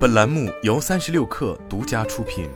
本栏目由三十六氪独家出品。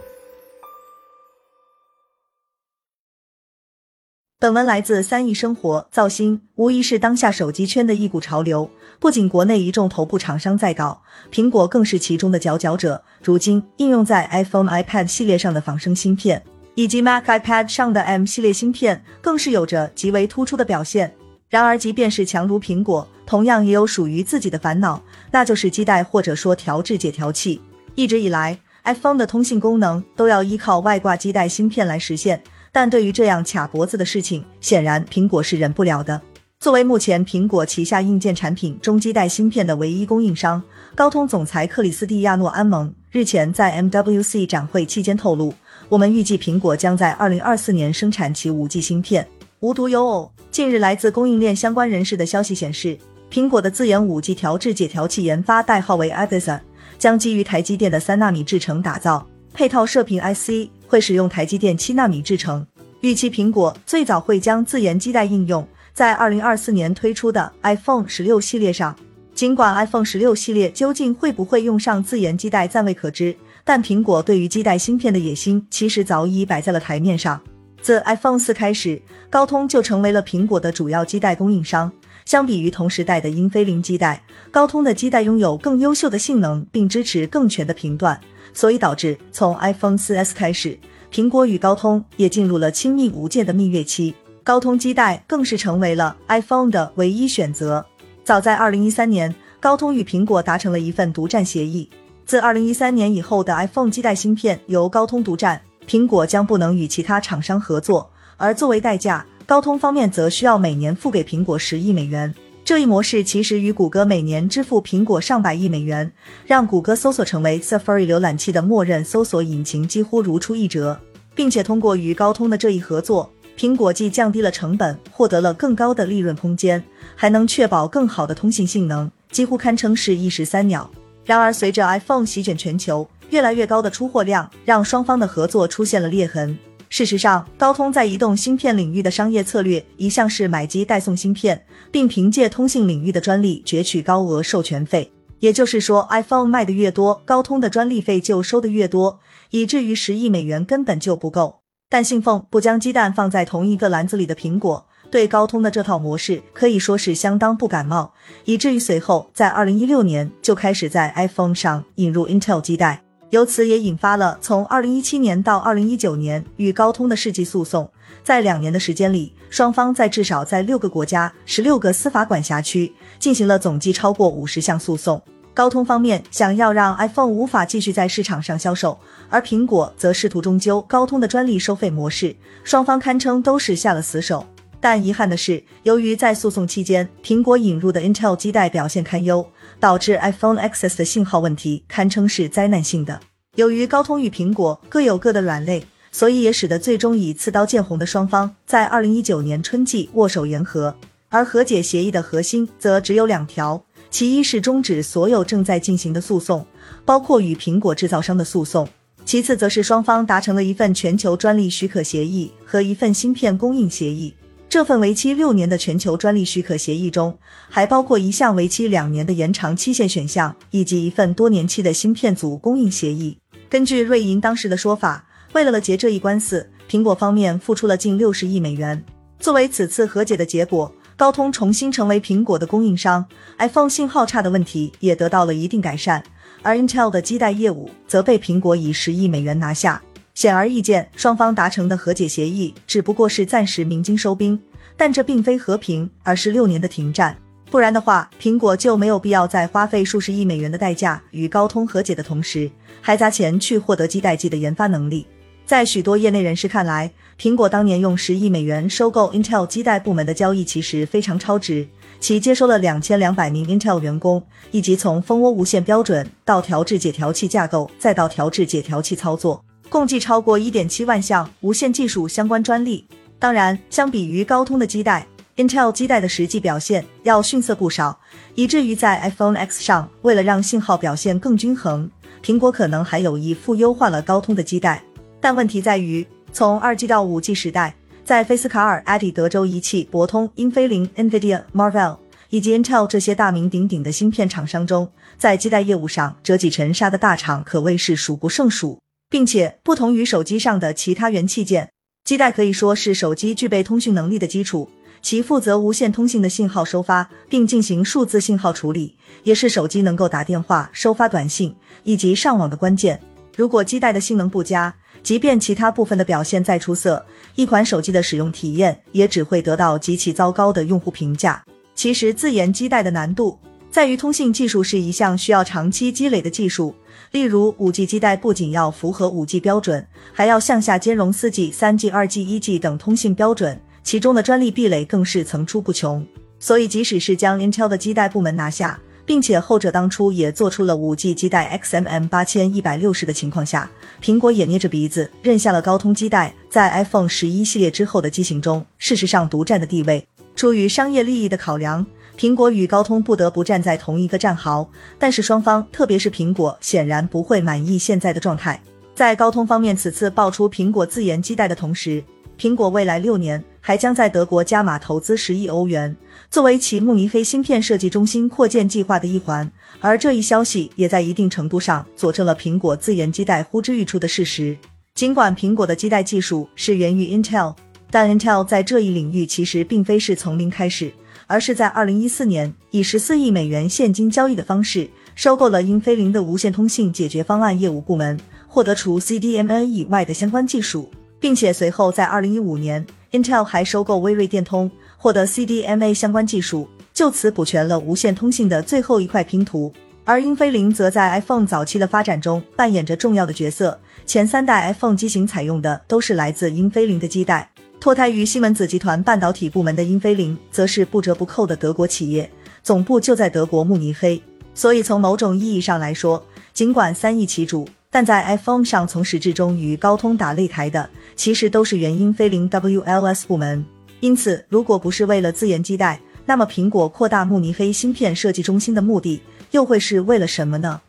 本文来自三亿生活。造星无疑是当下手机圈的一股潮流，不仅国内一众头部厂商在搞，苹果更是其中的佼佼者。如今应用在 iPhone、iPad 系列上的仿生芯片，以及 Mac、iPad 上的 M 系列芯片，更是有着极为突出的表现。然而，即便是强如苹果，同样也有属于自己的烦恼，那就是基带或者说调制解调器。一直以来，iPhone 的通信功能都要依靠外挂基带芯片来实现，但对于这样卡脖子的事情，显然苹果是忍不了的。作为目前苹果旗下硬件产品中基带芯片的唯一供应商，高通总裁克里斯蒂亚诺·安蒙日前在 MWC 展会期间透露，我们预计苹果将在2024年生产其 5G 芯片。无独有偶，近日来自供应链相关人士的消息显示，苹果的自研五 G 调制解调器研发代号为 Ibiza，将基于台积电的三纳米制程打造，配套射频 IC 会使用台积电七纳米制程。预期苹果最早会将自研基带应用在二零二四年推出的 iPhone 十六系列上。尽管 iPhone 十六系列究竟会不会用上自研基带暂未可知，但苹果对于基带芯片的野心其实早已摆在了台面上。自 iPhone 四开始，高通就成为了苹果的主要基带供应商。相比于同时代的英飞凌基带，高通的基带拥有更优秀的性能，并支持更全的频段，所以导致从 iPhone 四 S 开始，苹果与高通也进入了亲密无间的蜜月期。高通基带更是成为了 iPhone 的唯一选择。早在2013年，高通与苹果达成了一份独占协议，自2013年以后的 iPhone 基带芯片由高通独占。苹果将不能与其他厂商合作，而作为代价，高通方面则需要每年付给苹果十亿美元。这一模式其实与谷歌每年支付苹果上百亿美元，让谷歌搜索成为 Safari 浏览器的默认搜索引擎几乎如出一辙。并且通过与高通的这一合作，苹果既降低了成本，获得了更高的利润空间，还能确保更好的通信性能，几乎堪称是一石三鸟。然而，随着 iPhone 席卷全球。越来越高的出货量让双方的合作出现了裂痕。事实上，高通在移动芯片领域的商业策略一向是买机代送芯片，并凭借通信领域的专利攫取高额授权费。也就是说，iPhone 卖的越多，高通的专利费就收的越多，以至于十亿美元根本就不够。但信奉不将鸡蛋放在同一个篮子里的苹果，对高通的这套模式可以说是相当不感冒，以至于随后在二零一六年就开始在 iPhone 上引入 Intel 基带。由此也引发了从二零一七年到二零一九年与高通的世纪诉讼，在两年的时间里，双方在至少在六个国家、十六个司法管辖区进行了总计超过五十项诉讼。高通方面想要让 iPhone 无法继续在市场上销售，而苹果则试图终究高通的专利收费模式，双方堪称都是下了死手。但遗憾的是，由于在诉讼期间，苹果引入的 Intel 基带表现堪忧，导致 iPhone X 的信号问题堪称是灾难性的。由于高通与苹果各有各的软肋，所以也使得最终以刺刀见红的双方在二零一九年春季握手言和。而和解协议的核心则只有两条：其一是终止所有正在进行的诉讼，包括与苹果制造商的诉讼；其次则是双方达成了一份全球专利许可协议和一份芯片供应协议。这份为期六年的全球专利许可协议中，还包括一项为期两年的延长期限选项，以及一份多年期的芯片组供应协议。根据瑞银当时的说法，为了了结这一官司，苹果方面付出了近六十亿美元。作为此次和解的结果，高通重新成为苹果的供应商，iPhone 信号差的问题也得到了一定改善，而 Intel 的基带业务则被苹果以十亿美元拿下。显而易见，双方达成的和解协议只不过是暂时鸣金收兵，但这并非和平，而是六年的停战。不然的话，苹果就没有必要在花费数十亿美元的代价与高通和解的同时，还砸钱去获得基带机的研发能力。在许多业内人士看来，苹果当年用十亿美元收购 Intel 基带部门的交易其实非常超值，其接收了两千两百名 Intel 员工，以及从蜂窝无线标准到调制解调器架构，再到调制解调器操作。共计超过一点七万项无线技术相关专利。当然，相比于高通的基带，Intel 基带的实际表现要逊色不少，以至于在 iPhone X 上，为了让信号表现更均衡，苹果可能还有意附优化了高通的基带。但问题在于，从二 G 到五 G 时代，在菲斯卡尔、艾迪德州仪器、博通、英飞凌、NVIDIA、Marvell 以及 Intel 这些大名鼎鼎的芯片厂商中，在基带业务上折戟沉沙的大厂可谓是数不胜数，并且不同于手机上的其他元器件，基带可以说是手机具备通讯能力的基础。其负责无线通信的信号收发，并进行数字信号处理，也是手机能够打电话、收发短信以及上网的关键。如果基带的性能不佳，即便其他部分的表现再出色，一款手机的使用体验也只会得到极其糟糕的用户评价。其实，自研基带的难度在于，通信技术是一项需要长期积累的技术。例如，五 G 基带不仅要符合五 G 标准，还要向下兼容四 G、三 G、二 G、一 G 等通信标准。其中的专利壁垒更是层出不穷，所以即使是将 Intel 的基带部门拿下，并且后者当初也做出了 5G 基带 XMM 八千一百六十的情况下，苹果也捏着鼻子认下了高通基带在 iPhone 十一系列之后的机型中事实上独占的地位。出于商业利益的考量，苹果与高通不得不站在同一个战壕，但是双方，特别是苹果，显然不会满意现在的状态。在高通方面，此次爆出苹果自研基带的同时，苹果未来六年。还将在德国加码投资十亿欧元，作为其慕尼黑芯片设计中心扩建计划的一环。而这一消息也在一定程度上佐证了苹果自研基带呼之欲出的事实。尽管苹果的基带技术是源于 Intel，但 Intel 在这一领域其实并非是从零开始，而是在二零一四年以十四亿美元现金交易的方式收购了英飞凌的无线通信解决方案业务部门，获得除 CDMA 以外的相关技术，并且随后在二零一五年。Intel 还收购微瑞电通，获得 CDMA 相关技术，就此补全了无线通信的最后一块拼图。而英飞凌则在 iPhone 早期的发展中扮演着重要的角色，前三代 iPhone 机型采用的都是来自英飞凌的基带。脱胎于西门子集团半导体部门的英飞凌，则是不折不扣的德国企业，总部就在德国慕尼黑。所以从某种意义上来说，尽管三易其主。但在 iPhone 上从始至终与高通打擂台的，其实都是原英飞凌 WLS 部门。因此，如果不是为了自研基带，那么苹果扩大慕尼黑芯片设计中心的目的又会是为了什么呢？